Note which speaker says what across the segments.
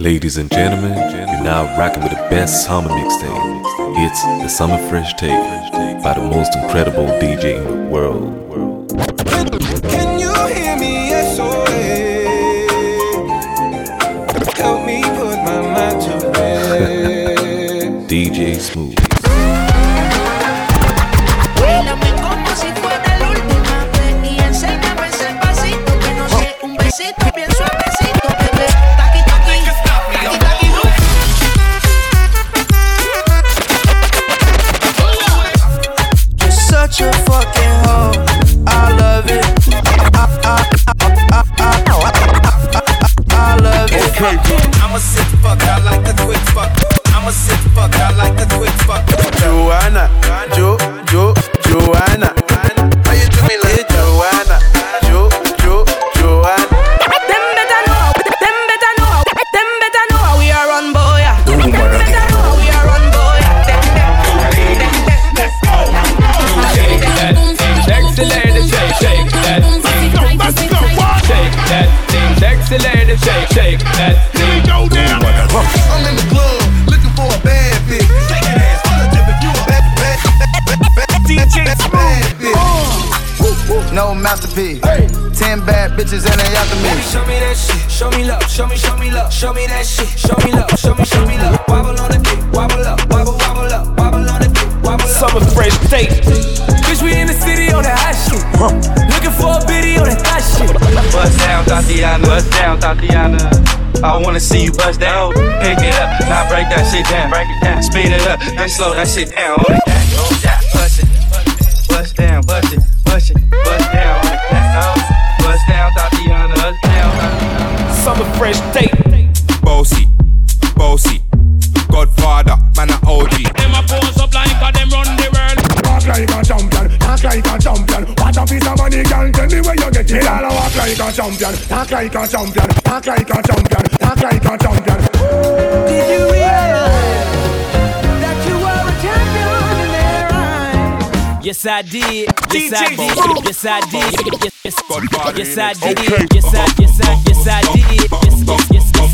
Speaker 1: Ladies and gentlemen, you're now rocking with the best summer mixtape. It's the Summer Fresh tape by the most incredible DJ in the world.
Speaker 2: Can you hear me? SOA. Help me put my mind to rest.
Speaker 1: DJ Smooth.
Speaker 3: bitches and they after me.
Speaker 4: Baby, show me that shit, show me love, show me, show me love, show me that shit, show me love, show me, show me love. Wobble on the dick, wobble up, wobble, wobble up, wobble on the dick, wobble up.
Speaker 5: Summer fresh state.
Speaker 4: Bitch, we in the city on that hot shit. Huh. Looking for a biddy on that hot shit.
Speaker 6: Bust down, Tatiana, bust down, Tatiana. I wanna see you bust down, pick it up, now break that shit down, break it down, speed it up, then slow that shit down.
Speaker 7: champion, talk like a champion, talk like a champion, talk like a champion.
Speaker 2: Did you realize that you were a champion in their eyes?
Speaker 8: Yes, I did. Yes, I did. Yes, I did. Yes, I did. Yes, I did. Yes, I did. Yes, yes, yes.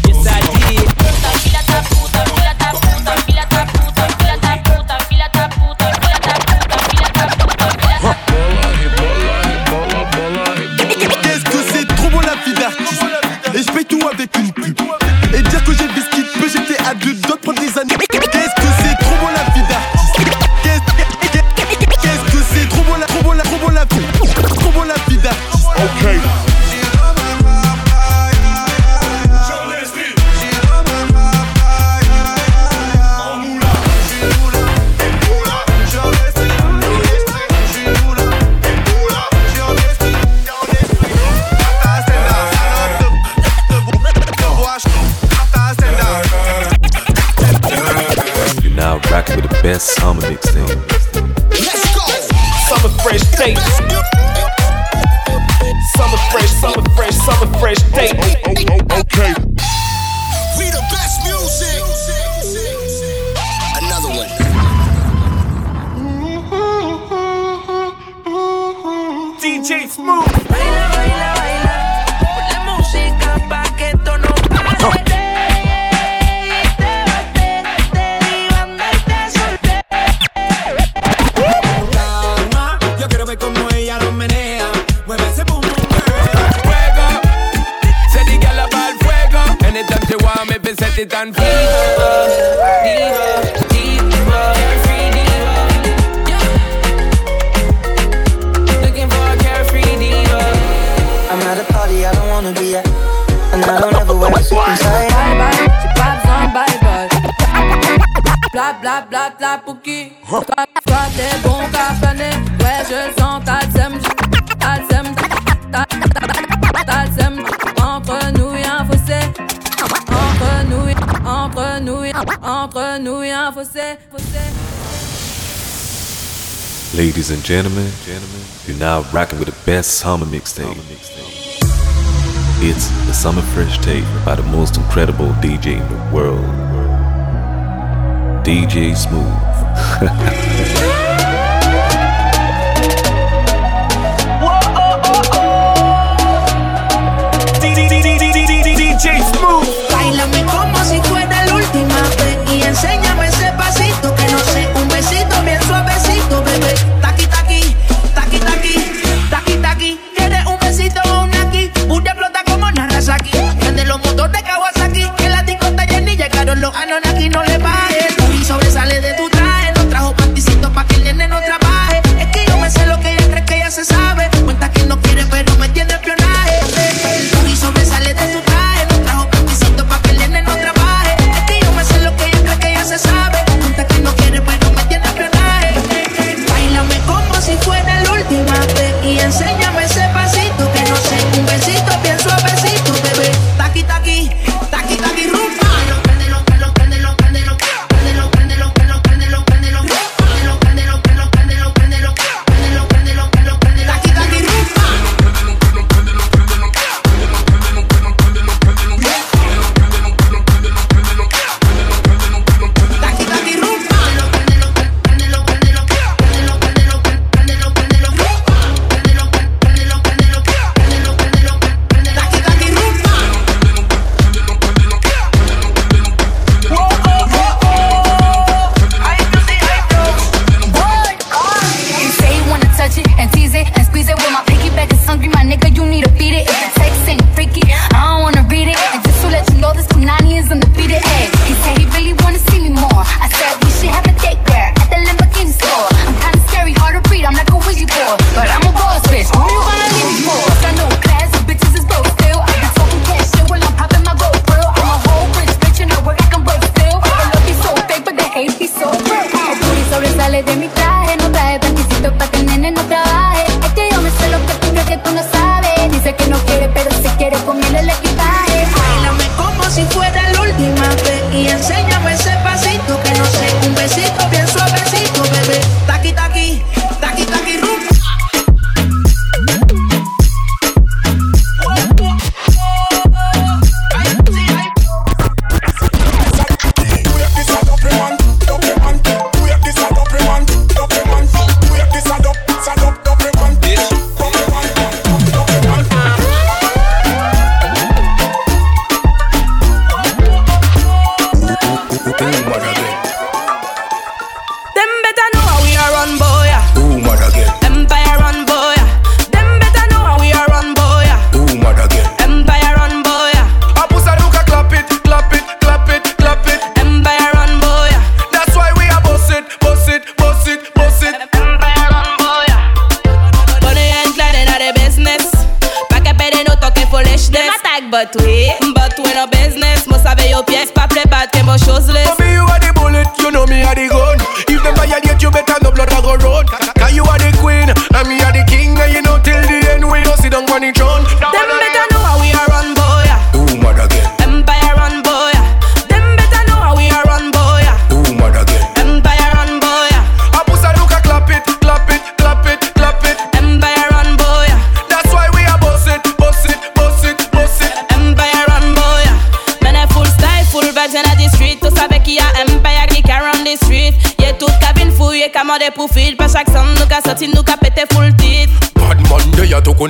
Speaker 1: Ladies and gentlemen, you're now rocking with the best summer mixtape. It's the Summer Fresh Tape by the most incredible DJ in the world, DJ Smooth.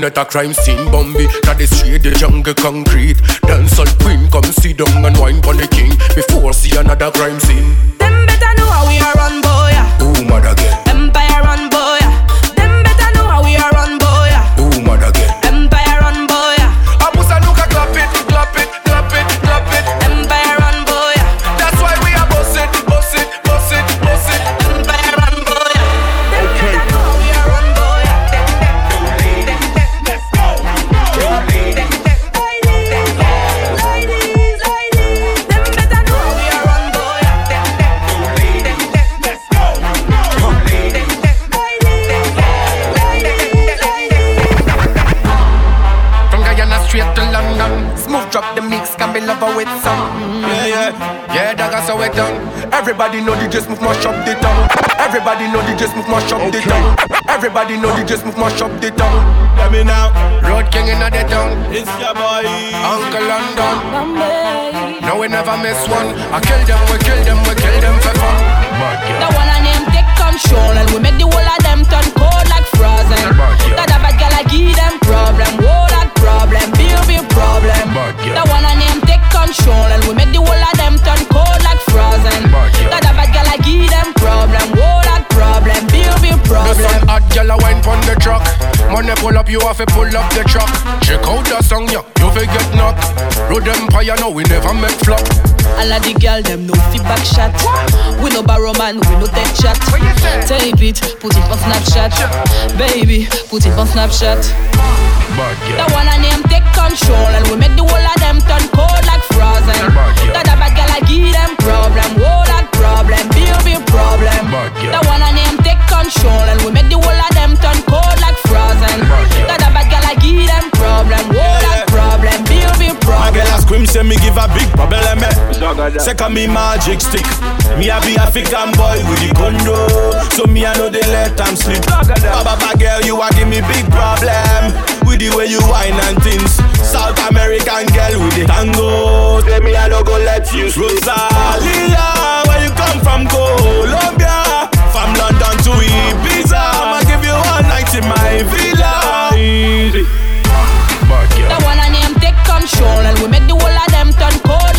Speaker 9: are a crime scene Bambi, that the street, the jungle concrete. Dancehall queen, come sit down and wine for the king. Before see another crime scene Everybody know DJ Smooth mash up the town Everybody know DJ Smooth mash up the town Everybody know DJ Smooth mash up the town Let me now Road king in the town It's your boy. Uncle London. No, we never miss one. I kill them, we kill them, we kill them for fun.
Speaker 10: The one I name take control and we make the whole of them turn cold like frozen. That a bad girl I give them problem, whoa that problem, big big problem. The one I name take control and we make the whole of them turn cold like frozen.
Speaker 9: The
Speaker 10: problem.
Speaker 9: sun hot, girl a wine pon the truck Money pull up, you have to pull up the truck Check out the song, yeah, you fi get knocked Road Empire, no, we never make flop
Speaker 10: All of the girl them no feedback shot. We no borrow man, we no take shot. Tape it, put it on Snapchat. Baby, put it on Snapchat. The one I name take control and we make the whole of them turn cold like frozen. That a bad girl I give them problem, whoa that problem, big big problem. The one I name control and we make the whole of them turn cold like frozen. That a bad girl I give them problem, whoa that problem, big big
Speaker 8: My girl
Speaker 10: problem.
Speaker 8: a scream say me give a big problem eh. Second me magic stick. Me a be African boy with the condo. So me I know they let them sleep Baba baba girl you a give me big problem. With the way you whine and things. South American girl with the tango. Say me I no go let you sleep Rosalia where you come from? Colombia. From London to Ibiza I'ma give you one night in my villa. Easy.
Speaker 10: The one I name take control and we make the whole of them turn cold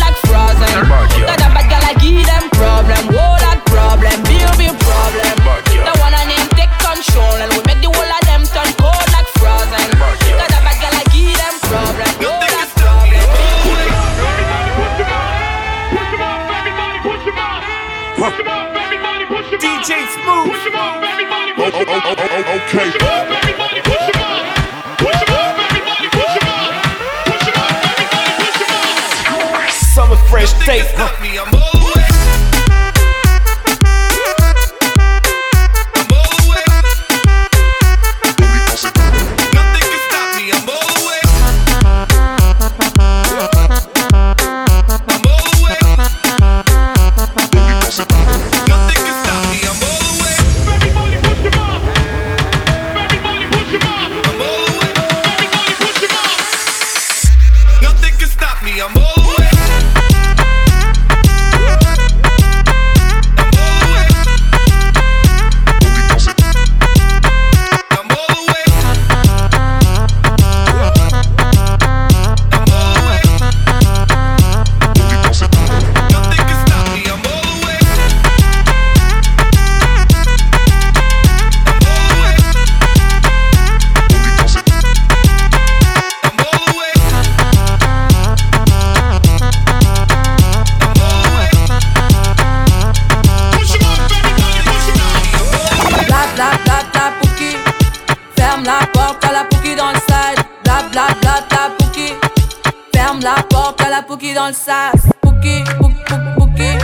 Speaker 10: Summer fresh tape.
Speaker 8: dans le sas. Bouquille, bouquille,
Speaker 11: bouquille.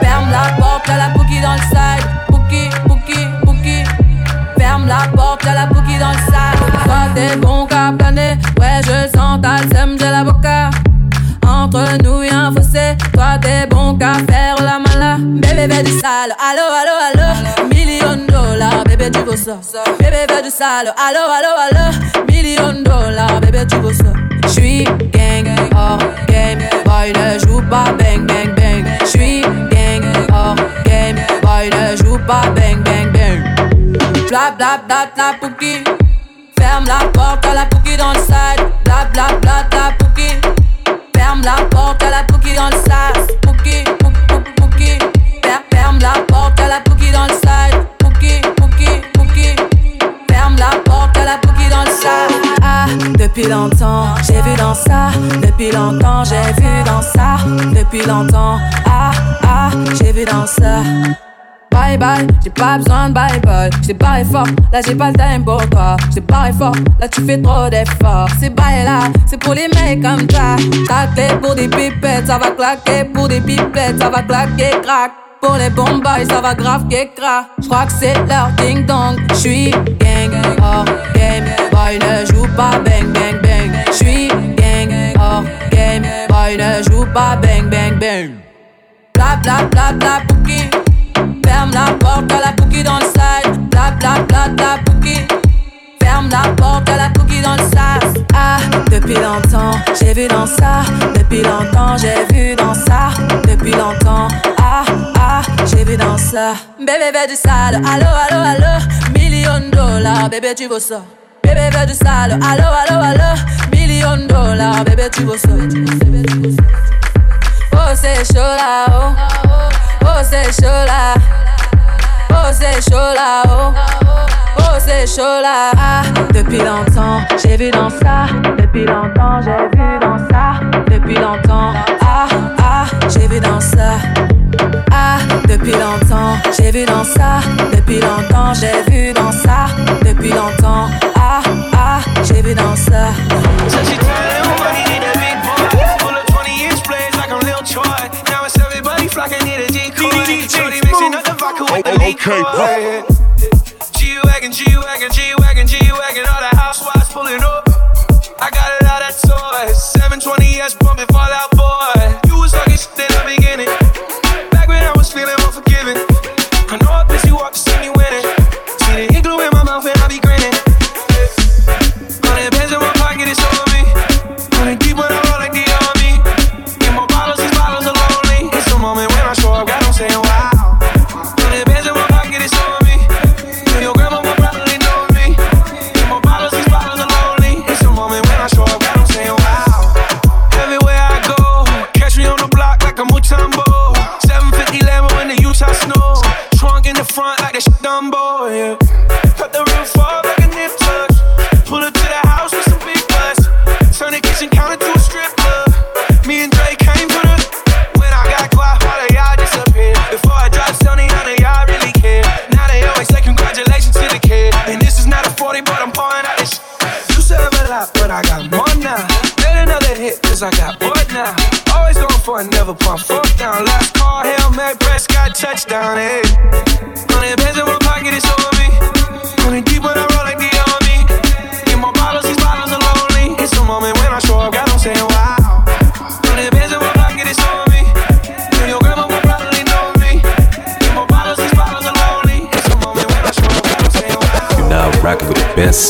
Speaker 11: Ferme la porte, y'a la bouquille dans
Speaker 10: le sas. Bouquille, bouquille, bouquille. Ferme la porte, y'a la bouquille dans le sas. Toi t'es bon qu'à planer. Ouais, je sens ta sème, j'ai la boca. Entre nous y'a un fossé.
Speaker 8: Toi t'es bon qu'à faire la mala. Bébé, du sale. Allo, allo, allo. Million dollars, bébé, tu veux ça. Bébé, du sale. Allo, allo, allo. Million dollars, bébé, tu veux ça. J'suis hors game. Boy, ne joue pas bang, bang, bang. J'suis gang, hors game. Boy, ne joue pas bang, bang, bang. Bla, bla, bla. Ferme la porte à la pouki dans le side. Bla, bla, bla. Ferme la porte à la depuis longtemps, j'ai vu dans ça. Depuis longtemps, j'ai vu dans ça. Depuis longtemps, ah, ah, j'ai vu dans ça. Bye bye, j'ai pas besoin de bye bye. J't'ai barré fort, là j'ai pas le time pour toi. J't'ai barré fort, là tu fais trop d'efforts. C'est bye là, c'est pour les mecs comme toi. Ta clé pour des pipettes, ça va claquer. Pour des pipettes, ça va claquer, crack. Pour les bons boys, ça va grave crack. J'crois que c'est leur ding dong. J'suis gang, hors game. Boy ne joue pas bang bang bang. J'suis gang, hors game. Boy ne joue pas bang bang bang. Bla bla bla bla pouki. Ferme la porte à la cookie dans le side. Bla bla bla bla pouki. Ferme la porte à la cookie dans le sas. Ah, depuis longtemps, j'ai vu dans ça. Depuis longtemps, j'ai vu dans ça. Depuis longtemps, j'ai vu dans ça. Bébé, bébé du sale. Allo, allo, allo. Million dollars, bébé, tu veux ça. Bébé, bébé du sale. Allo, allo, allo. Million dollars, bébé, tu veux ça. Oh, c'est chaud là, oh. Oh, c'est chaud là. Oh, c'est chaud là, oh. Oh, c'est chaud là. Depuis longtemps, j'ai vu dans ça. Depuis longtemps, j'ai vu dans ça. Depuis longtemps, ah, ah, j'ai vu dans ça. Ah, depuis longtemps, j'ai vu dans ça. Depuis longtemps, j'ai vu dans ça. Depuis longtemps, ah, ah, j'ai vu dans ça.
Speaker 2: So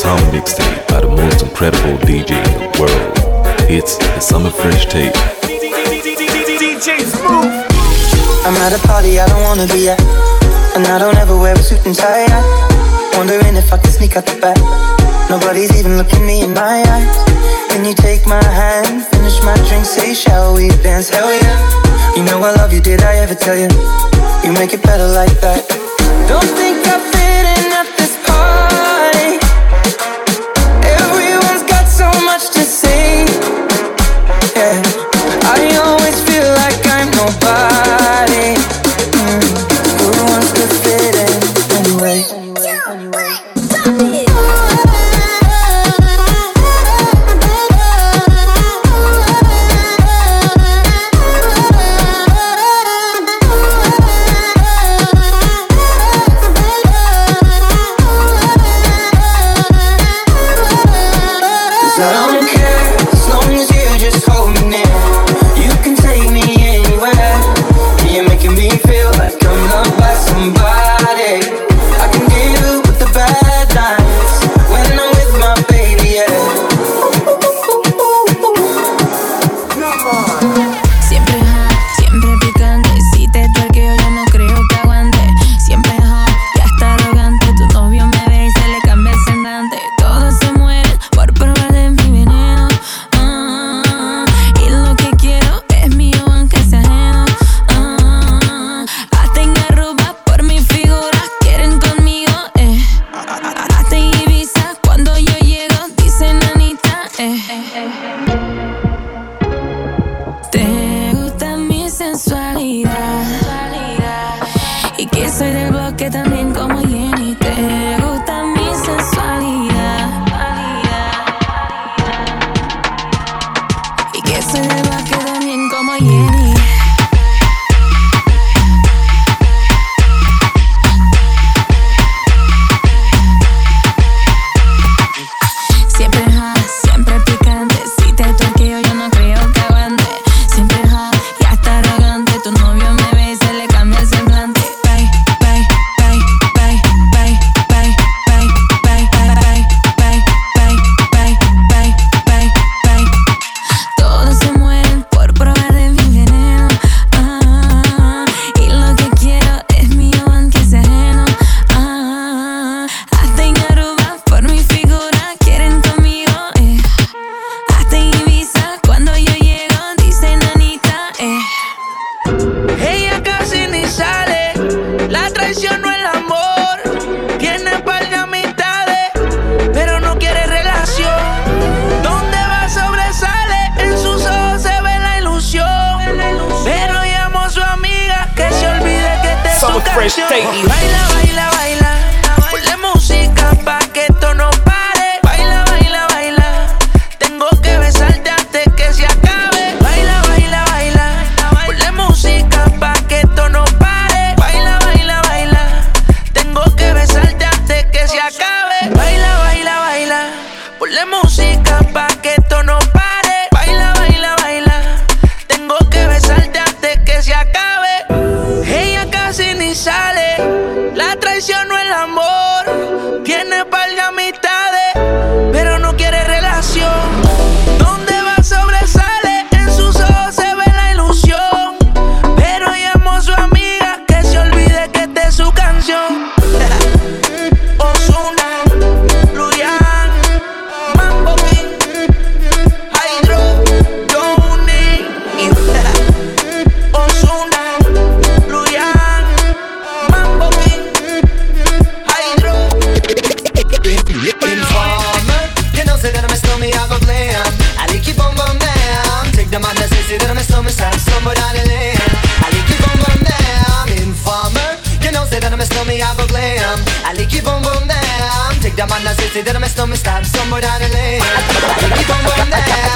Speaker 12: summer mixtape by the most incredible DJ in the world. It's the Summer Fresh Tape.
Speaker 13: I'm at a party I don't wanna be at. And I don't ever wear a suit and tie. I wondering if I can sneak out the back. Nobody's even looking me in my eyes. Can you take my hand, finish my drink, say, shall we dance? Hell yeah. You know I love you, did I ever tell you? You make it better like that. Don't think I fit in at this party.
Speaker 14: Ponle música pa' que esto no pare. Baila, baila, baila. Tengo que besarte antes que se acabe. Ella casi ni sale. La traición no el
Speaker 15: amor. Tiene palga mi Say that I miss, don't miss that. Somewhere down the lane. Keep on going there.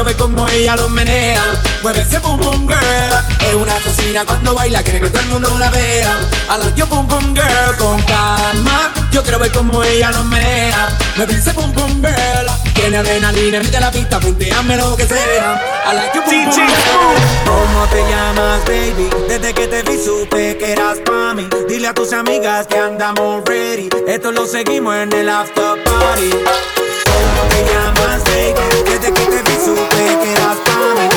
Speaker 15: pero ve como ella lo menea. Mueve ese pum pum girl, es una cocina cuando baila, quiere que todo el mundo la vea. A
Speaker 16: la yo pum pum girl con calma, yo quiero ver como ella lo menea. Mueve ese pum pum girl, tiene adrenalina, mete la pista, punteame lo que sea. A la yo pum pum girl. ¿Cómo te llamas, baby? Desde que te vi supe que
Speaker 17: eras pa' mí. Dile a tus amigas que andamos ready. Esto lo seguimos en el after party. ¿Cómo te llamas, baby? Desde que te vi taking
Speaker 16: our time.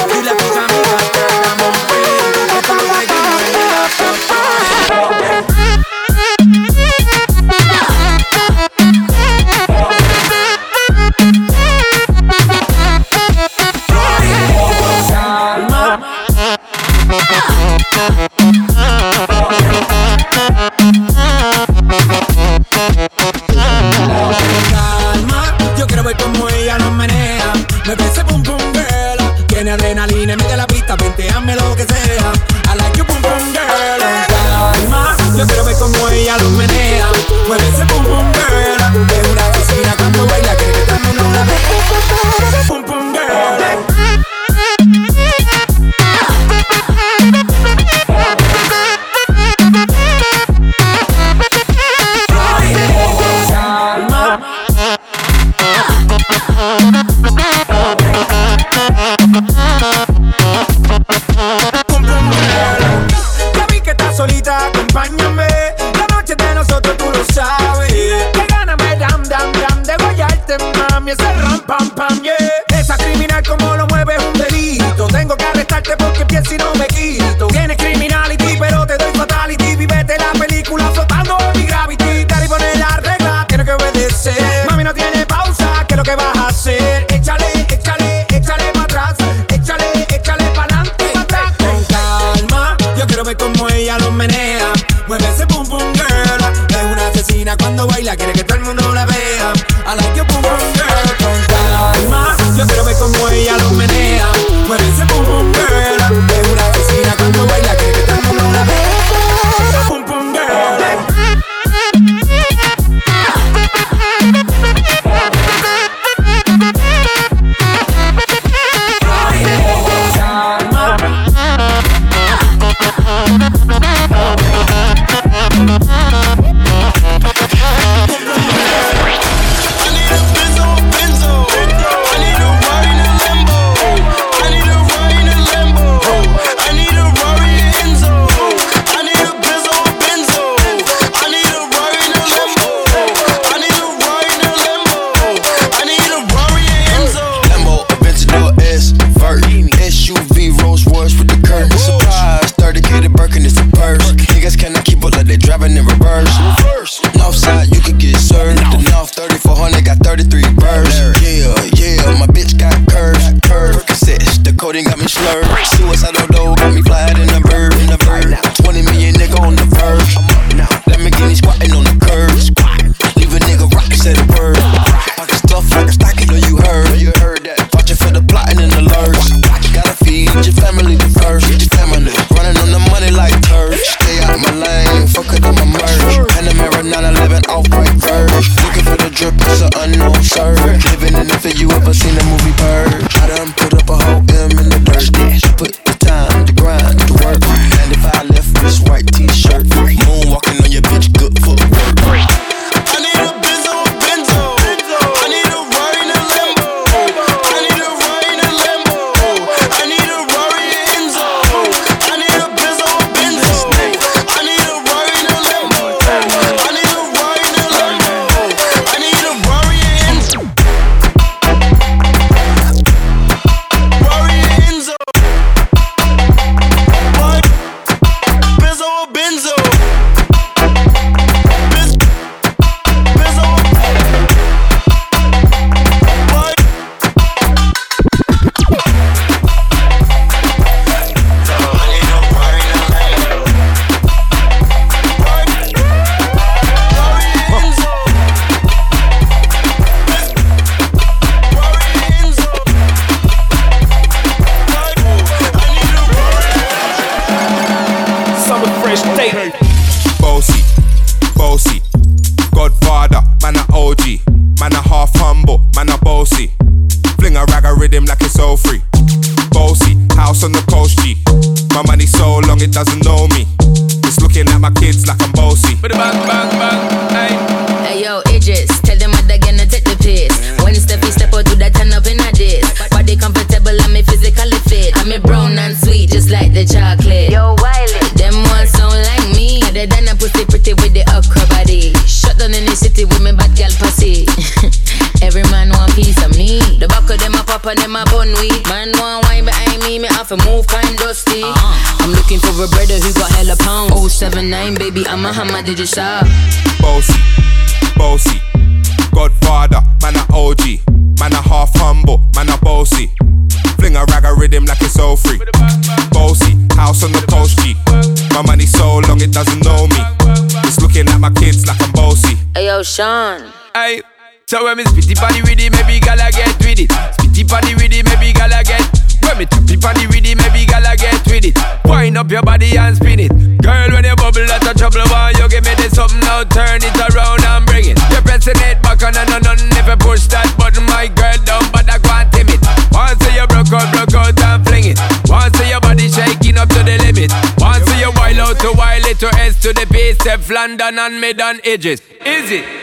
Speaker 16: Sean.
Speaker 18: Hey, so when me spitty body with it, maybe gala get with it. Spitty body with it, maybe gala get. When me tappy body with it, maybe gala get with it. Wind up your body and spin it. Girl, when you bubble, that's a trouble. Why you give me this something now? Turn it around and bring it. You're pressing it back on and on and you push that button, my girl down, but I can't tame it. Once you broke out, broke out and fling it. Once your body shaking up to the limit. Once you wild out to wild it to S to the base, F London and mid and edges. Is it?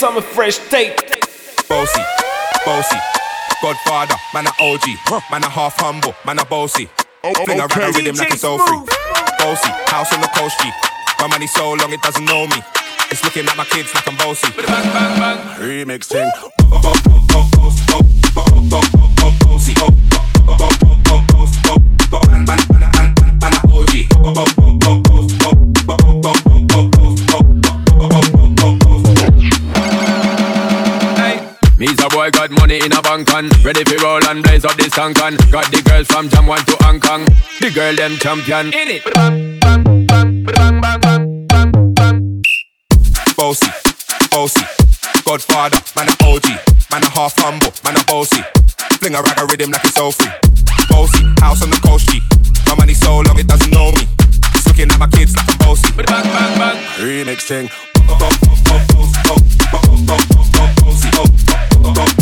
Speaker 5: Summer fresh tape.
Speaker 17: Bossy, bossy, Godfather, man a OG, man a half humble, man a bossy. Oh, Fling a rag a rhythm like it's all free. Bossy, house on the coast G. My money so long it doesn't know me. It's looking at my kids like I'm bossy.
Speaker 19: Remix thing.
Speaker 18: money in a bank and ready for roll and blaze up this tank and got the girls from Jam 1 to Hong Kong. The girl them champion. In it.
Speaker 17: Bossy, bossy, Godfather, man a OG, man a half humble, man a bossy. Fling a rag a rhythm like it's all free. Bossy, house on the coast G. My money so long it doesn't know me. It's looking at my kids like I'm bossy.
Speaker 19: Remix thing.
Speaker 20: Rasta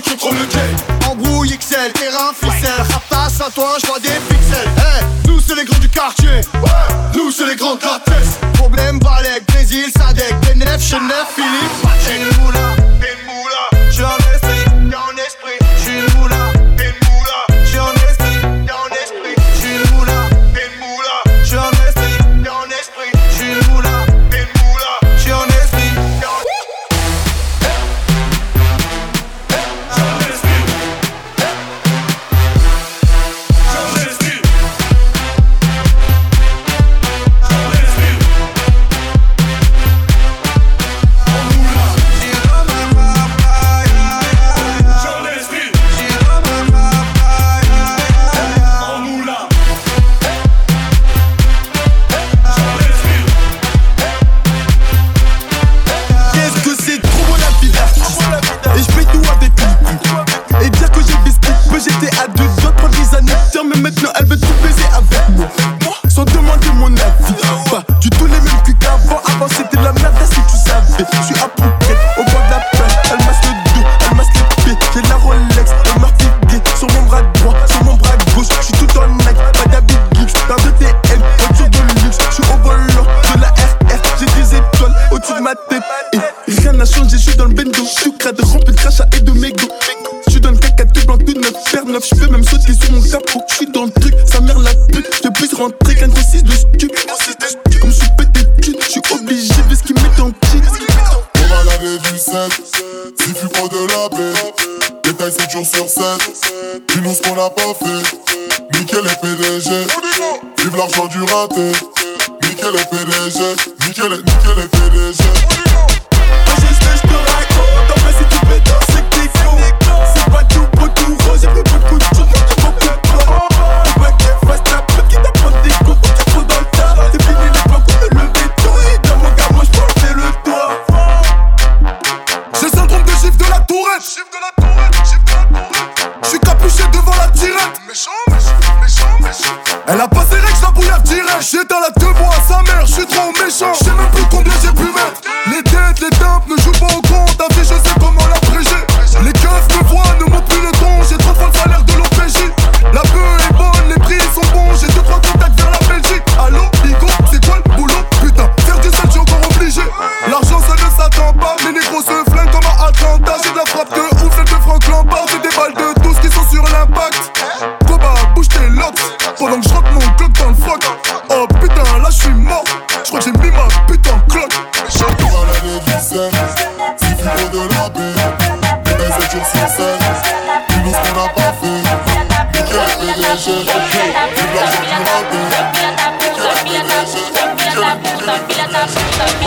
Speaker 21: tu contrôles le Embrouille XL, terrain, ficelle. Rap passe à toi, je vois des pixels. Hey, Nous c'est les grands du quartier. Ouais. Nous c'est les grands de la Problème Balek, Brésil, Sadek, Benef, Chenef, Philippe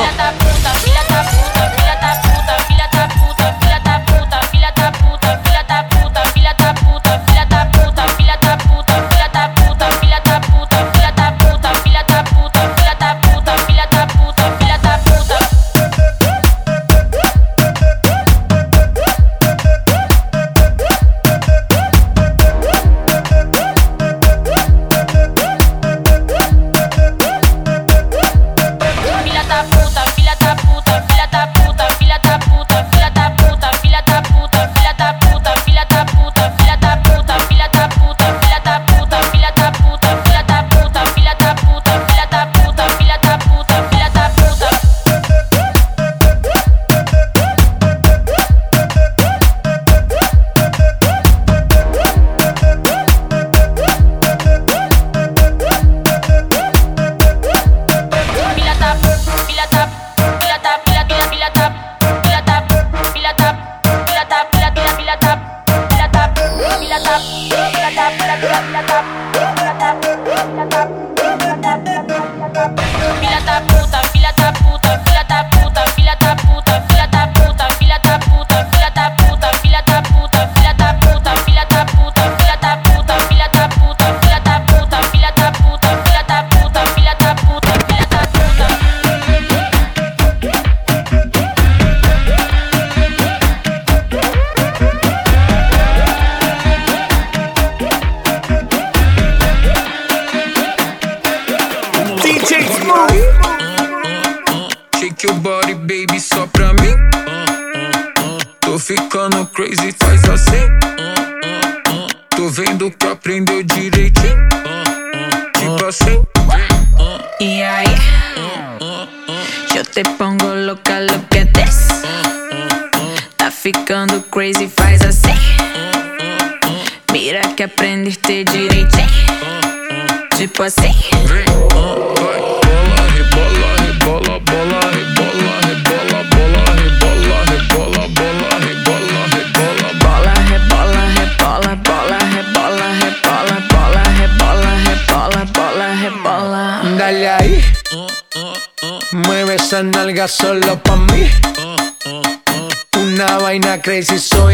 Speaker 22: 啊！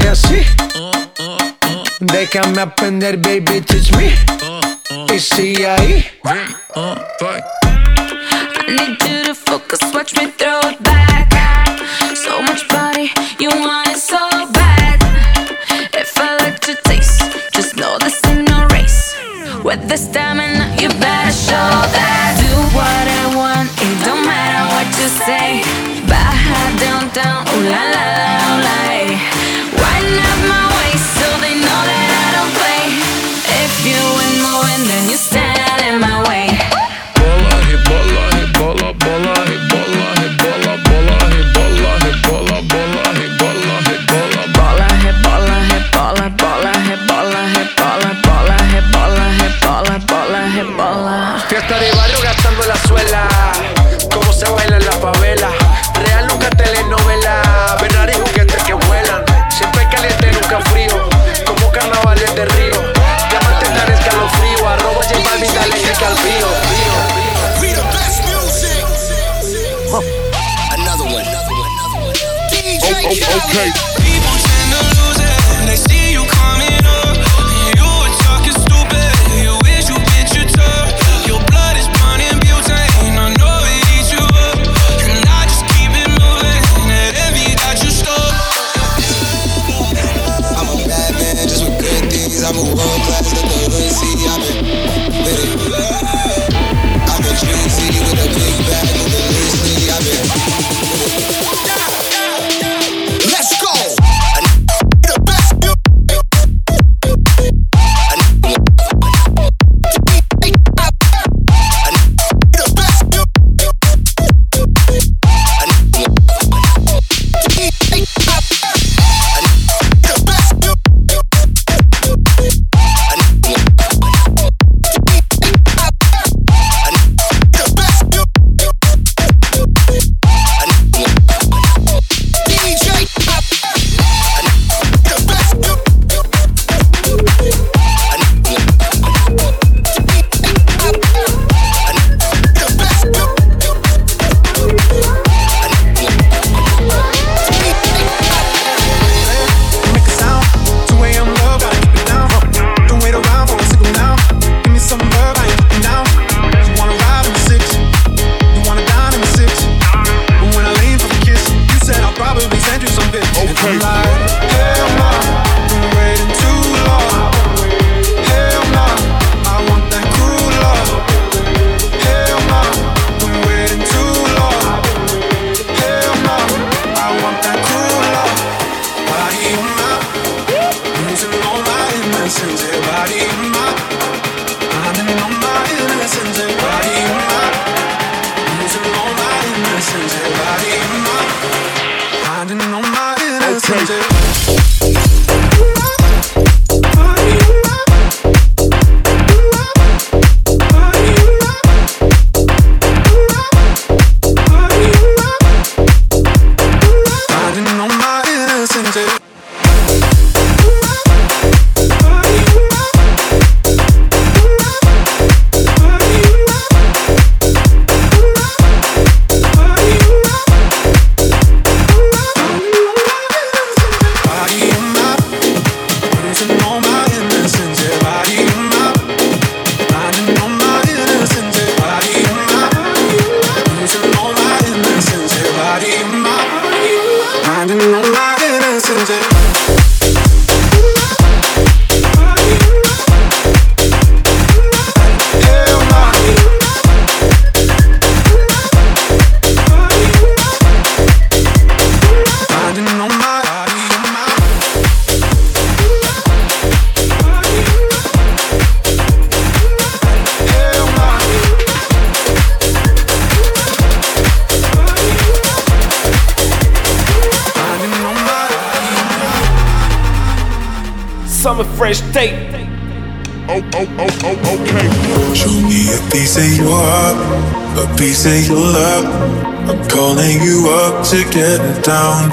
Speaker 22: like así. Déjame aprender, baby, teach me. Y sigue ahí.
Speaker 23: I need you to focus, watch me throw it back. So much body, you want it so bad. If I like to taste, just know this ain't no race. With the stamina, you better show that. Do what I want, it don't matter what you say. Baja downtown, ooh la la la.
Speaker 24: cake.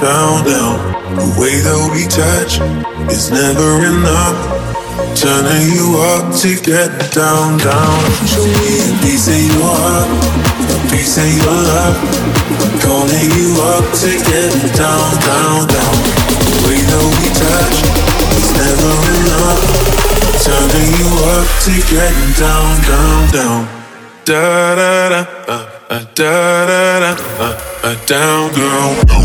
Speaker 24: Down, down. The way that we touch is never enough. Turning you up to get down, down. Show me a piece of your heart, a piece of your love. I'm calling you up to get down, down, down. The way that we touch is never enough. Turning you up to getting down, down, down. Da da da, uh, uh, da da da, uh, uh, down, girl.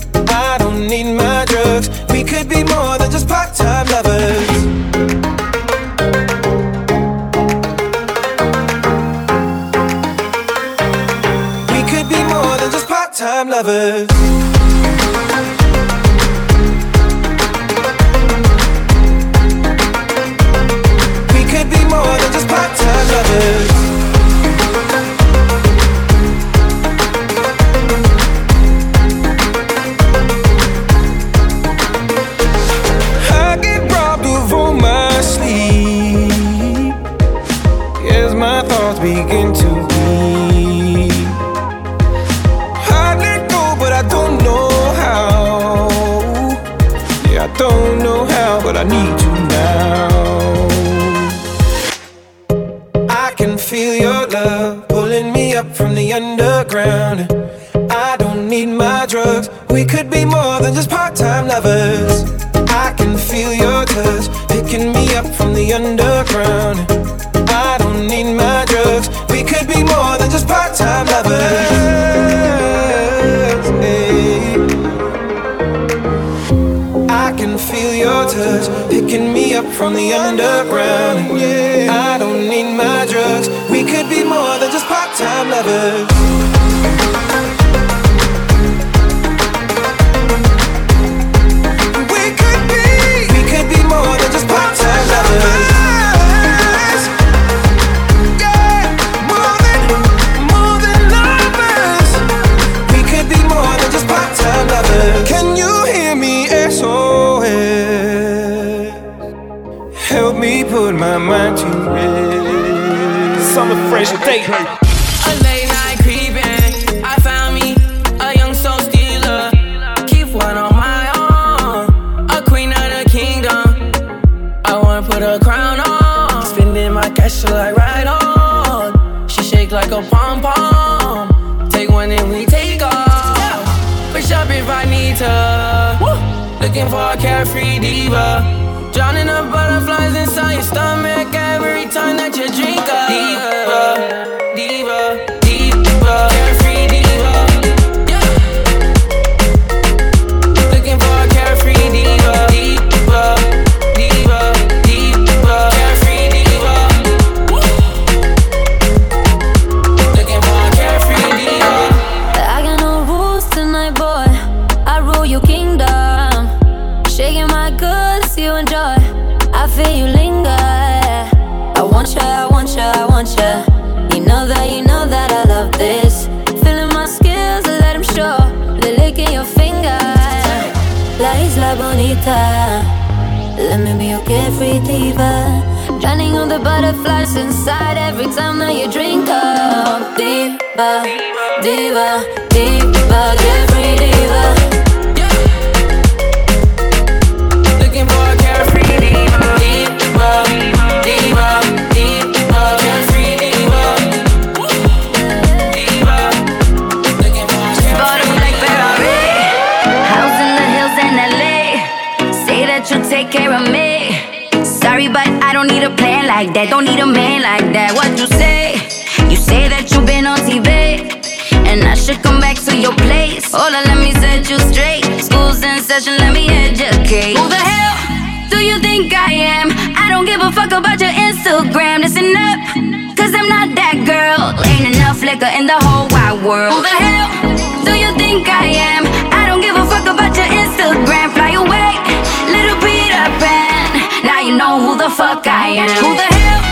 Speaker 2: Need my drugs. We could be more than just part-time lovers. We could be more than just part-time lovers. Could be more than just part-time lovers. I can feel your touch picking me up from the underground. I don't need my drugs. We could be more than just part-time lovers. Eh. Hey. waking me up from the underground. I don't need my drugs. We could be more than just part-time lovers. Rest. Summer fresh take.
Speaker 13: A late night creeping, I found me a young soul stealer. Keep one on my arm, a queen of the kingdom. I wanna put a crown on, spending my cash till I ride on. She shake like a pom pom. Take one and we take off. Push up if I need to. Looking for a carefree diva. Drowning the butterflies inside your stomach every time that you drink a diva, diva, diva,
Speaker 25: the butterflies inside every time that you drink up. Diva, diva, diva, carefree diva. On, let me set you straight. School's in session, let me educate. Who the hell do you think I am? I don't give a fuck about your Instagram. Listen up, cause I'm not that girl. Ain't enough liquor in the whole wide world. Who the hell do you think I am? I don't give a fuck about your Instagram. Fly away, little Peter Pan. Now you know who the fuck I am. Who the hell?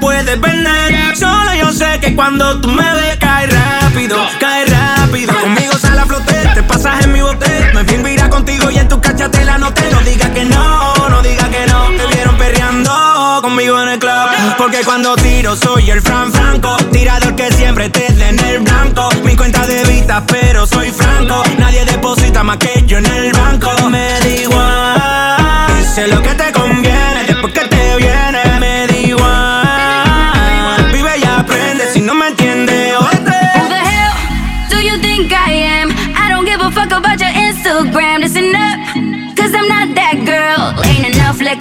Speaker 26: Puedes vender. Solo yo sé que cuando tú me ves, cae rápido, cae rápido. Conmigo sale a flote, te pasas en mi bote. Me fui a contigo y en tu cacha te la noté. No digas que no, no digas que no. Te vieron perreando conmigo en el club. Porque cuando tiro soy el Fran Franco. Tirador que siempre te dé en el blanco. Mi cuenta de vista, pero soy franco. Nadie deposita más que yo en el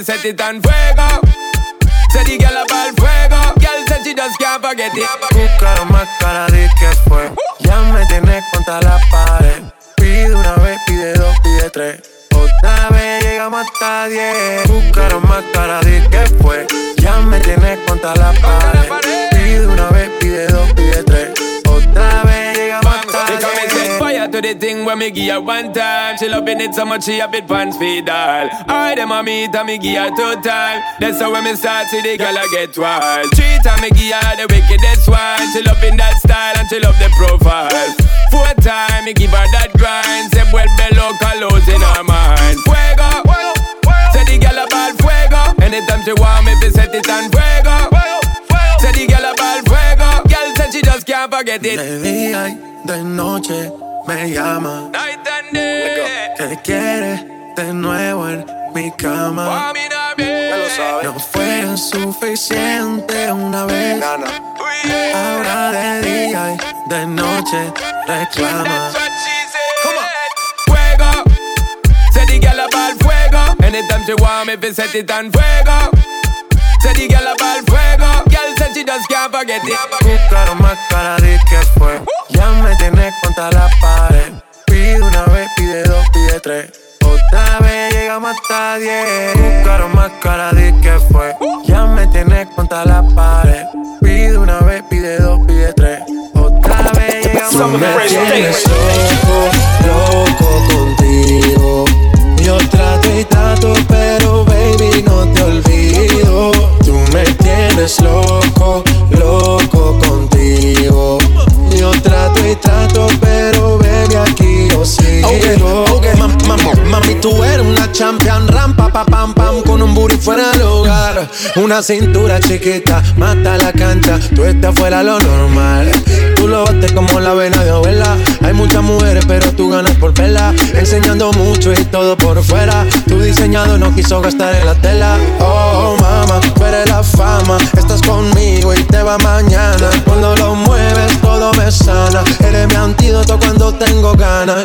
Speaker 27: Me,
Speaker 18: set it on fuego. The girl about fuego. Girl said she just can't forget it.
Speaker 27: Buscaron más cara de que fue. Ya me tienes contra la pared. Pide una vez, pide dos, pide tres. Otra vez llegamos hasta diez. Buscaron más cara de que fue. Ya me tienes contra la pared. Pide una vez, pide dos, pide tres. Otra vez llegamos hasta
Speaker 18: set fire to the thing when me give her one time. She loving it so much she a bit pants feed all. I them a meet and me give her two time. That's how when me start see the girl I get wild. Three time me give her the wickedest one. She loving that style and she love the profile. Four time me give her that grind. Say vuelve loca, losing her mind. Fuego. Say the girl about fuego. Anytime she want me, fi set it on fuego. Say the girl fuego. Said she just can't forget it.
Speaker 27: De día y de noche me llama.
Speaker 18: Night and day.
Speaker 27: Que quiere de nuevo en mi cama. No fue suficiente una vez. Ahora de día y de noche reclama.
Speaker 18: Fuego. Say the girl about fuego. Anytime she want me, fi set it on fuego. Say the girl about fuego. Girl said she just can't forget it.
Speaker 27: Buscaron más cara de que fue. Ya me tienes contra la pared. Pide una vez, pide dos, pide tres. Otra vez llegamos hasta diez. Buscaron más cara de que fue. Ya me tienes contra la pared. Pide una vez, pide dos, pide tres. Otra vez llegamos
Speaker 20: Tú me
Speaker 27: hasta
Speaker 20: tienes
Speaker 27: loco, loco contigo. Yo trato y trato, pero Tú me tienes loco, loco contigo. Yo trato y trato, pero baby aquí
Speaker 20: mam- mami, tú eres una champion, rampa, pa, pam, pam, con un booty fuera del hogar.
Speaker 27: Una cintura chiquita, mata la cancha, tú estás fuera lo normal. Tú lo bates como la vena de abuela. Hay muchas mujeres, pero tú ganas por vela. Enseñando mucho y todo por fuera. Tu diseñado no quiso gastar en la tela. Oh, mama, tú eres la fama. Estás conmigo y te va mañana. Cuando lo mueves, todo me sana. Eres mi antídoto cuando tengo ganas.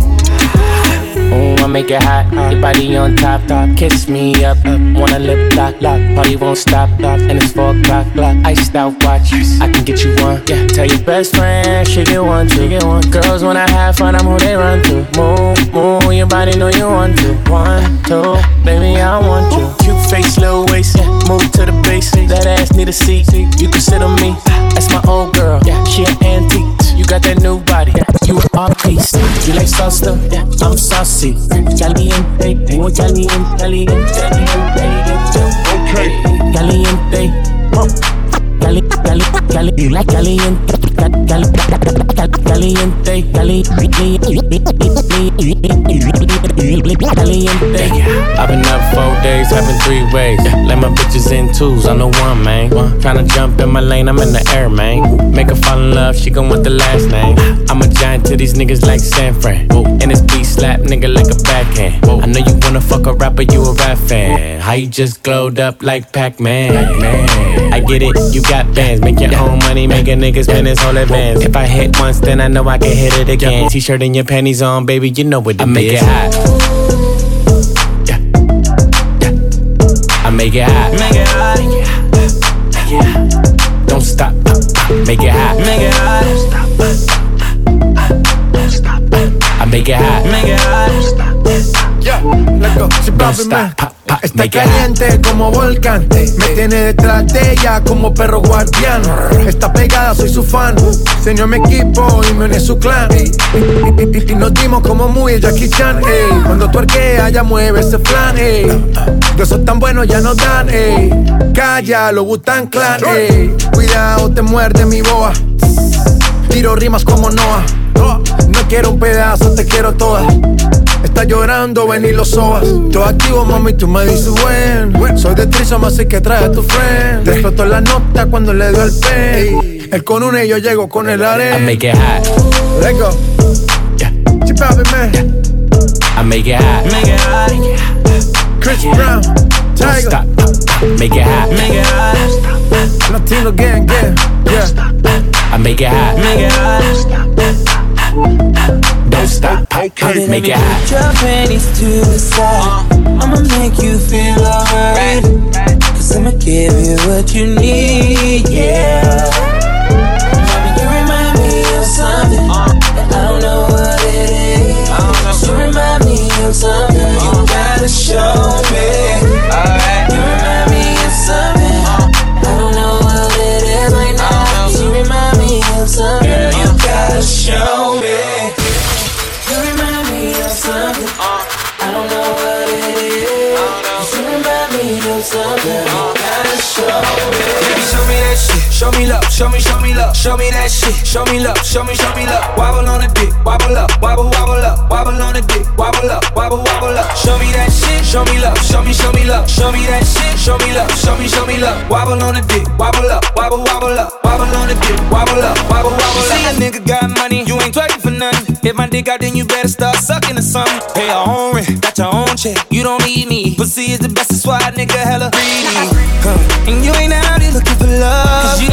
Speaker 28: I make it hot. Your body on top, top. Kiss me up, up. Wanna lip lock, lock. Party won't stop, stop. And it's four o'clock, clock. Iced out watch. I can get you one. Yeah. Tell your best friend she get one, she get one. Girls when I have fun, I'm who they run to. Move, move. Your body know you want to. One, two, baby I want you. Cute face, little waist. Yeah. Move to the base. That ass need a seat. You can sit on me. That's my old girl. Yeah. She an antique. You got that new body. Yeah. Are beast. You like salsa? Yeah. I'm saucy. Caliente, muy caliente, caliente, caliente. Okay. Caliente. I've been up four days, having three ways. Let my bitches in twos, I'm the one, man. Tryna jump in my lane, I'm in the air, man. Make her fall in love, she gon' want the last name. I'm a giant to these niggas like San Fran. And this beat slap nigga like a backhand. I know you wanna fuck a rapper, you a rap fan. How you just glowed up like Pac-Man? I get it, you got bands. Make your own money, make a nigga spend his whole advance. If I hit once, then I know I can hit it again. T-shirt and your panties on, baby, you know what it I make it hot. Yeah. Yeah. I make it hot. Make it hot. Make it hot. Don't stop. Make it hot. Make it hot. Stop. I make it hot. Make it hot.
Speaker 20: Está caliente como volcán. Me tiene detrás de ella como perro guardián. Está pegada, soy su fan. Se unió a mi equipo y me uní a su clan. Y, nos dimos como muy Jackie Chan. ey. Cuando arquea, ya mueve ese flan. ey. De esos tan buenos ya no dan. ey. Calla, lo Butan Clan. ey. Cuidado, te muerde mi boa. Tiro rimas como Noah. Quiero un pedazo, te quiero toda. Está llorando, ven y lo sobas. Todo activo, mami, tú me dices buen. Soy de Trisom, así que trae a tu friend. Explotó la nota cuando le dio el pen. Él con una y yo llego con el
Speaker 28: I
Speaker 20: arena.
Speaker 28: make it hot.
Speaker 20: Let's go. Chip out, man.
Speaker 28: I make it hot. Make it hot.
Speaker 20: Chris Brown.
Speaker 28: Don't
Speaker 20: Tiger.
Speaker 28: stop. Make it hot. Make it hot.
Speaker 27: Latino gang, gang, yeah.
Speaker 28: I make it hot.
Speaker 13: Make it hot.
Speaker 28: Don't stop.
Speaker 13: Okay.
Speaker 28: Make it
Speaker 13: Put
Speaker 28: hot.
Speaker 13: your panties to the side. Uh-huh. I'ma make you feel alright. Cause I'ma give you what you need, yeah. Mommy, you remind me of something. Uh-huh. And I don't know what it is. You remind me of something. You uh-huh. gotta show Show me,
Speaker 6: show me love. Show me that shit. Show me love. Show me, show me love. Wobble on the dick. Wobble up. Wobble, wobble up. Wobble on the dick. Wobble up. Wobble, wobble up. Show me that shit. Show me love. Show me, show me love. Show me that shit. Show me love. Show me, show me love. Wobble on the dick. Wobble up. Wobble, wobble up. Wobble on the dick. Wobble up. Wobble, wobble up.
Speaker 29: see a nigga got money, you ain't twerking for nothing. If my dick out, then you better start sucking or something. Pay your own rent, got your own check. You don't need me. Pussy is the best, that's why nigga hella greedy. Huh. And you ain't out here looking for love. Cause you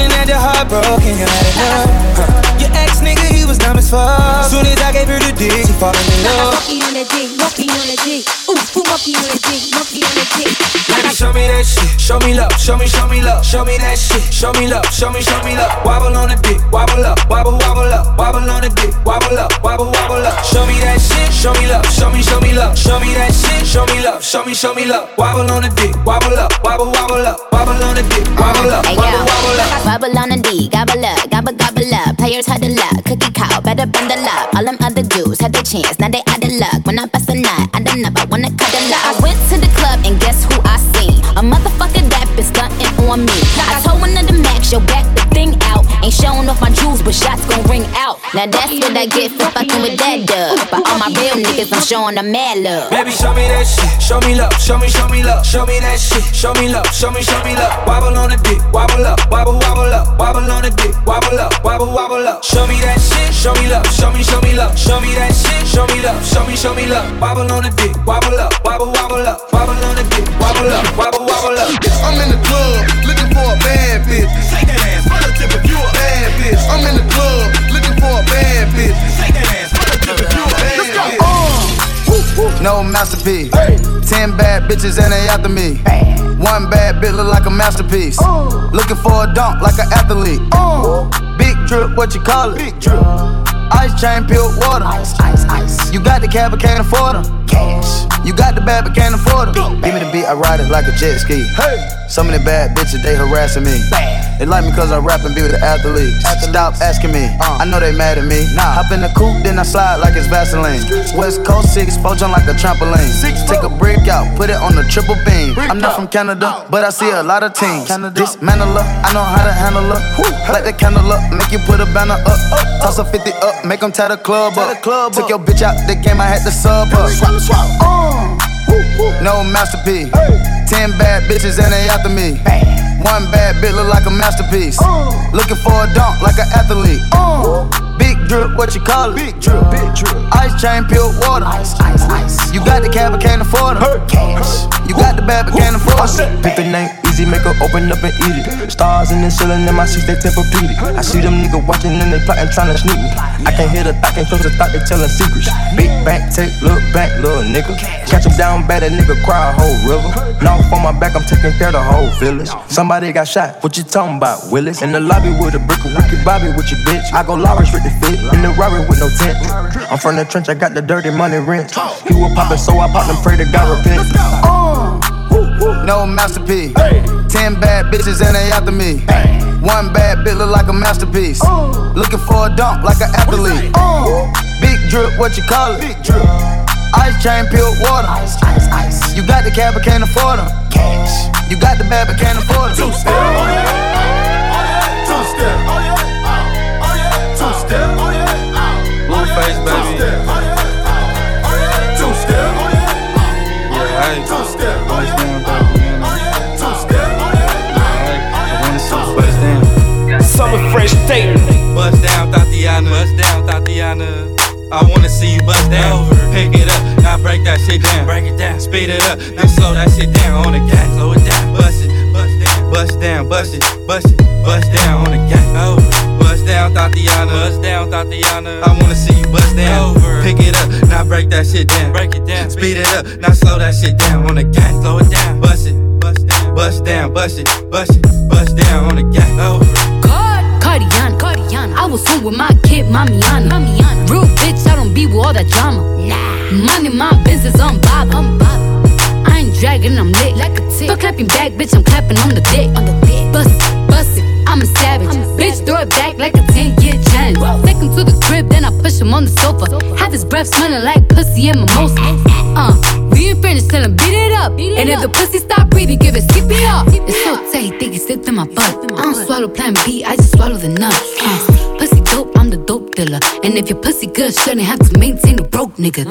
Speaker 29: didn't have your heart broken, you had enough. Huh. Your ex nigga, he was dumb as fuck. Soon as I gave her the dick, she falling in love.
Speaker 25: Monkey on the dick, monkey on the dick. Ooh, ooh, monkey on the dick, monkey on the dick.
Speaker 6: Baby, show me that shit. Show me love. Show me, show me love. Show me that shit. Show me love. Show me, show me love. Wobble on the dick. Wobble up. Wobble, wobble up. Wobble on the dick. Wobble up. Wobble, wobble up. Show me that shit. Show me love. Show me, show me love. Show me that shit. Show me love. Show me, show me love. Wobble on the dick. Wobble up. Wobble, wobble up. Wobble on the dick. Wobble up. Wobble, wobble up.
Speaker 25: Wobble on the D, gobble up, gobble gobble up. Players huddle up, cookie cow, better bundle up. All them other dudes had their chance, now they out of luck. When I bust a nut, I don't know, I wanna cuddle up. I went to the club and guess who I seen? A motherfucker that been stunting on me. I told one of the max, yo, back the. Ain't showing off my jewels, but shots gon' ring out. Now that's what I get for fucking with that dub. But all my real niggas, I'm showing them mad love.
Speaker 6: Baby, show me that shit. Show me love. Show me, show me love. Show me that shit. Show me love. Show me, show me love. Wobble on the dick. Wobble up. Wobble, wobble up. Wobble on the dick. Wobble up. Wobble, wobble up. Show me that shit. Show me love. Show me, show me love. Show me that shit. Show me love. Show me, show me love. Wobble on the dick. Wobble up. Wobble, wobble up. Wobble on the dick. Wobble up. Wobble, wobble up.
Speaker 5: I'm in the club looking for a bad bitch. Shake that ass, relative if you a bad bitch. I'm in the club looking for a bad bitch. Shake that ass, relative if you a bad bitch.
Speaker 3: No masterpiece. Ten bad bitches and they after me. One bad bitch look like a masterpiece. Uh. Looking for a dunk like an athlete. Uh. Big drip, what you call it? Big drip. Ice chain, pure water. Ice, ice, ice. You got the cab, but can't afford them. Cash. You got the bad, but can't afford them. Give me the beat, I ride it like a jet ski. Hey. Some of the bad bitches, they harassing me. Bad. They like me cause I rap and be with the athletes. Stop asking me, I know they mad at me. Nah. Hop in the coupe, then I slide like it's Vaseline. West Coast 6, four jump like a trampoline. Six, Take a brick out, put it on the triple beam. I'm not from Canada, but I see a lot of teams. Dismantle her, I know how to handle her. Light the candle up, make you put a banner up. Toss a 50 up, make them tie the club up. Took your bitch out the game, I had to sub her. No masterpiece. Ten bad bitches and they after me. One bad bitch look like a masterpiece. Uh. Looking for a dunk like an athlete. Uh. Big drip, what you call it? Big drip, big drip. Ice chain, pure water. Ice, ice, ice. You got the cab, but can't afford them. Cash. You got the bad, but can't afford.
Speaker 16: Pick the name, easy, make her open up and eat it. Stars in the ceiling in my seats, they tempur-pedic. I see them niggas watching and they plotting, trying to sneak me. I can't hear the thought, can't trust the thought, they telling secrets. Big back, take, look back, little nigga. Catch him down bad, a nigga cry a whole river. Now on my back, I'm taking care of the whole village. Somebody got shot, what you talking about, Willis? In the lobby with a brick of wicked Bobby with your bitch. I go Lawrence with the fit, in the Rari with no tent. I'm from the trench, I got the dirty money rent. He was poppin', so I popped and pray to God repent. Uh.
Speaker 3: No masterpiece. Ten bad bitches and they after me. One bad bitch look like a masterpiece. Uh. Looking for a dunk like an athlete. Uh. Big drip, what you call it? Big drip. Ice chain, pure water. Ice, ice, ice. You got the cab, but can't afford them. Cash. You got the bad, but can't afford them. Two step.
Speaker 5: Oh, oh, Two step. Two oh,
Speaker 29: Summer fresh tape. Bust down, Thotiana. Bust down, Thotiana. I wanna see you bust down. Pick it up, now break that shit down. Break it down, speed it up, then slow that shit down on the gas. Slow it down, bust it, bust down,
Speaker 6: Bust down, bust it, bust it, bust down on the gang. Over. Bust down, Thotiana. Bust down, Thotiana. I wanna see you bust down. Over. Pick it up, now break that shit down. Break it down. Speed it up, now slow that shit down on the gang. Slow it down. Bust it, bust down, bust down, bust it, bust it, bust down on the gang. Over.
Speaker 30: Cardiana, Cardiana. I was home with my kid, Mamiana. Mamiana. Real bitch, I don't be with all that drama. Nah. Money, my business, I'm Bob. I'm Bob. I ain't dragging, I'm lit. Like a tick. Fuck clapping back, bitch, I'm clapping on the dick. On the dick. Bust it, bust it, I'm a savage. I'm a bitch, throw it back like a 10 year challenge. Whoa. Take him to the crib, then I push him on the sofa. sofa. Have his breath smelling like pussy and mimosa. Uh, we ain't finished, tell him beat it up. Beat it and up. if the pussy stop breathing, give it CPR. It's so tight, think he slipped in my butt. I don't swallow plan B, I just swallow the nut. Uh, pussy dope, I'm the dope dealer. And if your pussy good, shouldn't have to maintain a broke nigga.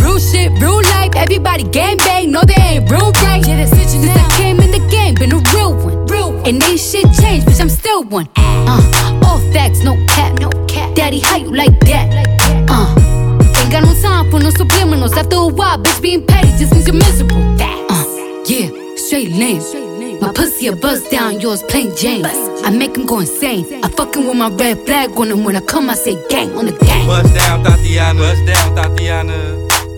Speaker 30: Real shit, real life, everybody gang bang, no they ain't real right. Yeah, that's Since I came in the game, been a real one. Real one. And ain't shit changed, bitch, I'm still one. Uh, all facts, no cap, no cap. Daddy, how you like that? Uh, ain't got no time for no subliminals. After a while, bitch, being petty just means you're miserable. Uh, yeah, straight lame. My pussy a buzz down, yours plain Jane. I make him go insane. I fucking with my red flag on him when I come, I say gang on the gang.
Speaker 6: Bust down, Thotiana. Bust down, Thotiana.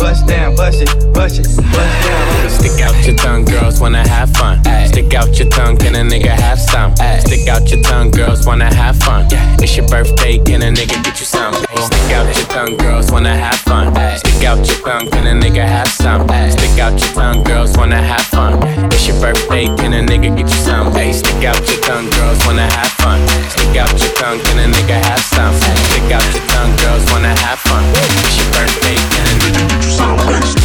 Speaker 6: Bust down, bust it, bust it, bust down.
Speaker 28: Stick out your tongue, girls wanna have fun. Stick out your tongue, can a nigga have some? Stick out your tongue, girls wanna have fun. It's your birthday, can a nigga get you some? Stick out your tongue, girls wanna have fun. Stick out your tongue, can a nigga have some? Stick out your tongue, girls wanna have fun. It's your birthday, can a nigga get you some? Hey, stick out your tongue, girls wanna have fun. Stick out your tongue, can a nigga have some? Stick out your tongue, girls wanna have fun. It's your birthday, can a nigga get you some?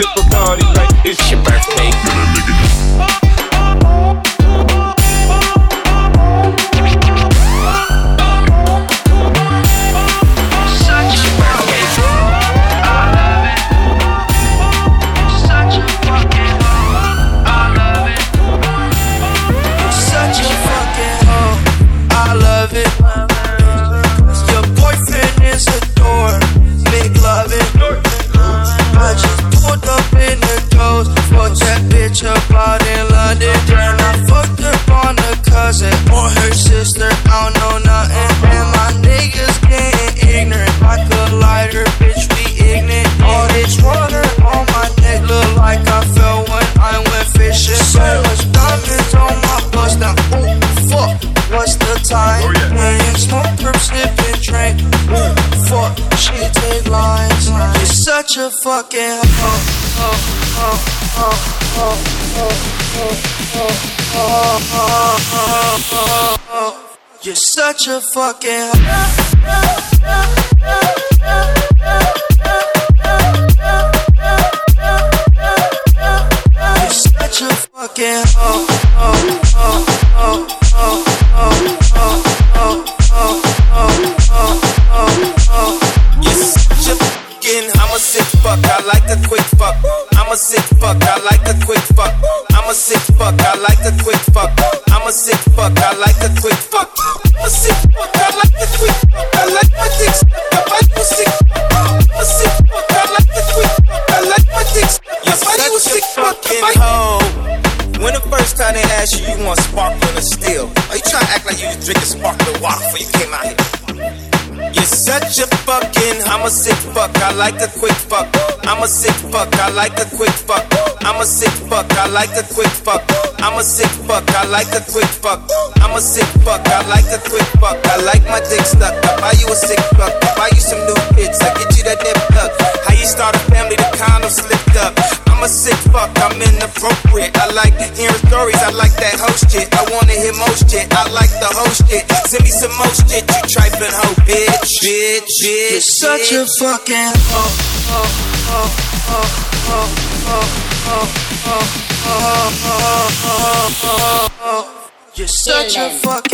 Speaker 6: Sip like
Speaker 28: It's your birthday.
Speaker 29: You're such a fucking A fucking You're such a fucking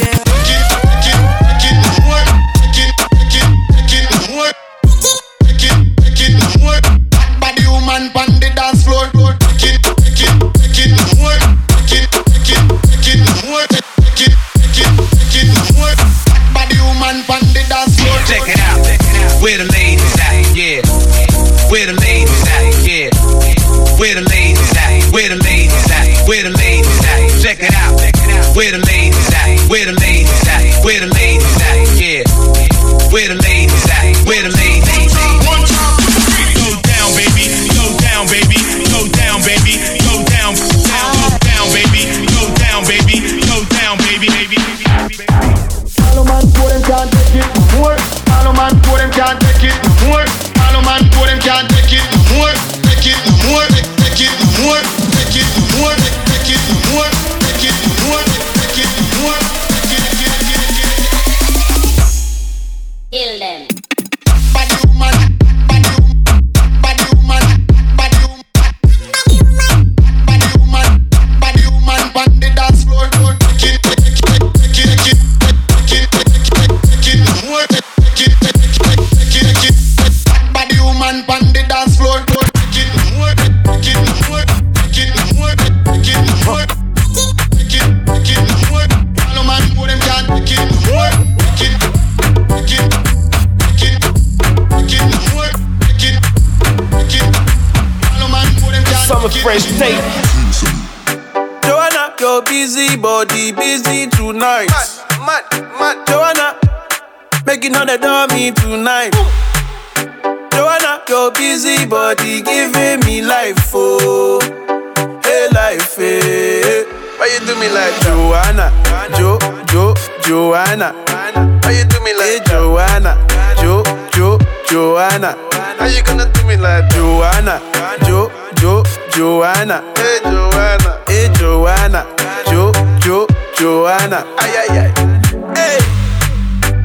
Speaker 20: Joanna, Jo, Jo, Joanna? Why you do me like hey, Joanna, Jo, Jo, Joanna? How you gonna do me like Joanna, Jo, Jo, Joanna? Hey Joanna, hey Joanna, Jo, Jo, Joanna? Ay ay ay. Hey,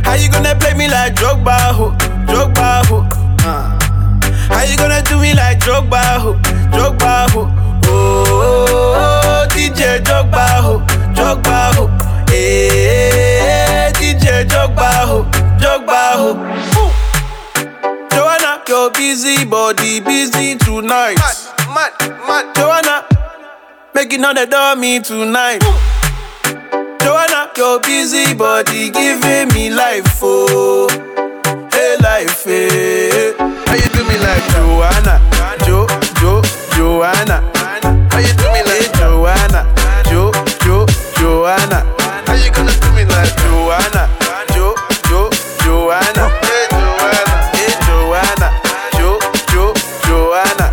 Speaker 20: how you gonna play me like Drogba, ho, Drogba, ho? Uh. How you gonna do me like Drogba, ho, Drogba, ho? Oh, oh, oh, DJ Drogba, ho, Drogba, ho. Hey, eh, DJ Drogba, ho, Drogba, ho. Ooh. Joanna, your busy body busy tonight.
Speaker 31: mad, mad. mad.
Speaker 20: Joanna, making all the dummy tonight. Joanna, your busy body giving me life, oh, hey life, hey. How you do me like Joanna, Jo, Jo, Joanna? How you do me like Joanna, Jo, Jo, Joanna? How you gonna do me like Joanna, Jo, Jo, Joanna? Hey Joanna, hey Joanna, Jo, Jo, Joanna.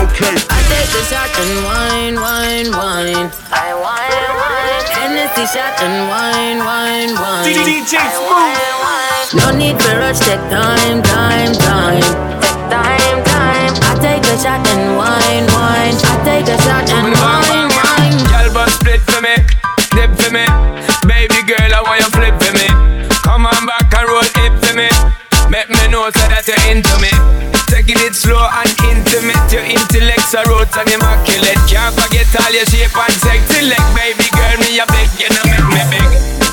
Speaker 32: Okay.
Speaker 23: I take a shot and wine, wine, wine. I wine, wine. Hennessy shot and wine, wine, wine.
Speaker 20: DJ
Speaker 23: wine. No need for rush, take time, time, time. Take time, time. I take a shot and wine, wine. I take a shot and wine, wine.
Speaker 18: But split for me, dip for me. Baby girl, I want you flip for me. Come on back and roll it for me. Make me know so that you're into me. Taking it slow and intimate. Your intellect's a roots and immaculate. Can't forget all your shape and sexy leg. Baby girl, me a beg, you know make me beg.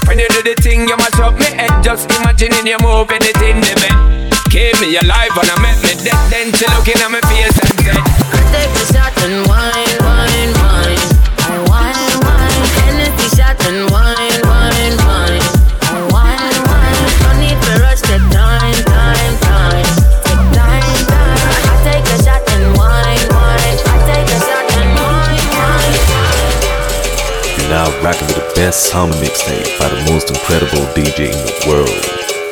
Speaker 18: When you do the thing, you must up me head. Just imagining you moving it in the bed. Keep me alive and I make me dead. Then she looking at my face and said,
Speaker 23: take
Speaker 1: summer mixtape by the most incredible DJ in the world.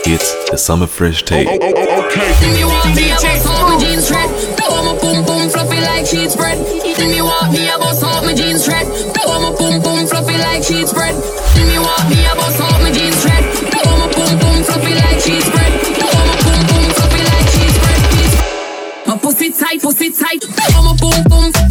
Speaker 1: It's the Summer Fresh Tape.
Speaker 33: Oh oh, oh If you want me, I bust out my jeans shred. Throw my pum pum fluffy like sheet spread. If you want me, I bust out my jeans shred. Throw my pum pum fluffy like sheet spread. If you want me, I bust out my jeans shred. Throw my pum pum fluffy like sheet spread. Throw my pum pum fluffy like sheet spread. My pussy tight, pussy tight. Throw my pum pum, throw my pum pum,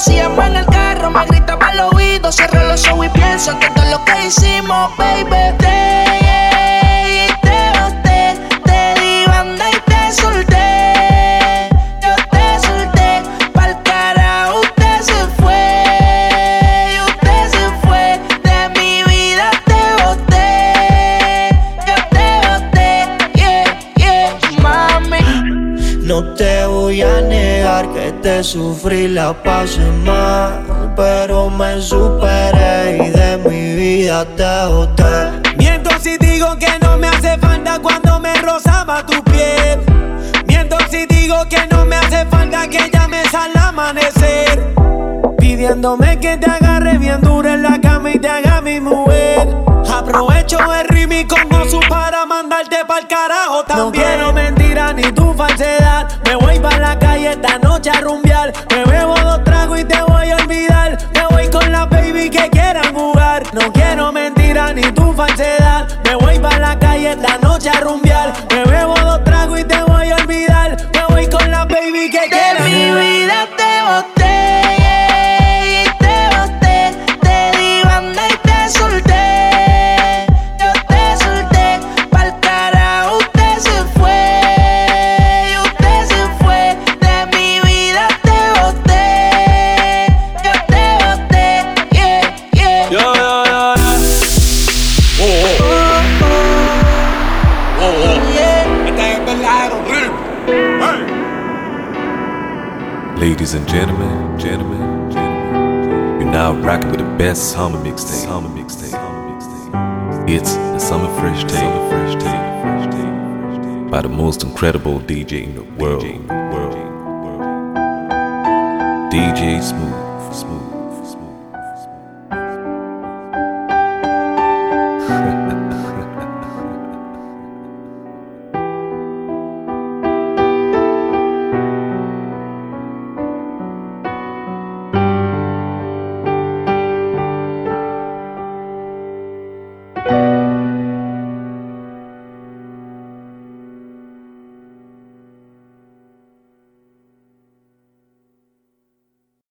Speaker 34: decían en el carro, me
Speaker 35: gritaba al oído. Cierra los ojos y pienso que todo lo que hicimos, baby.
Speaker 12: Sufrí la pasé mal, pero me superé y de mi vida te boté.
Speaker 27: Miento si digo que no me hace falta cuando me rozaba tu piel. Miento si digo que no me hace falta que llames al amanecer. Pidiéndome que te agarre bien duro en la cama y te haga mi mujer. Aprovecho el ritmo y con su para mandarte pa'l carajo también. No quiero mentira ni tu falsedad. Calle esta noche a rumbear. Me bebo dos tragos y te voy a olvidar. Me voy con la baby que quieran jugar. No quiero mentira ni tu falsedad. Me voy pa' la calle esta noche a rumbear. Me bebo dos tragos y te voy a olvidar. Me voy con la baby que quieran
Speaker 12: jugar. mi vida te boté.
Speaker 1: Best summer mixtape. Summer mixtape. It's the Summer Fresh Tape. Summer Fresh Tape. By the most incredible DJ in the world. DJ Smooth. Smooth.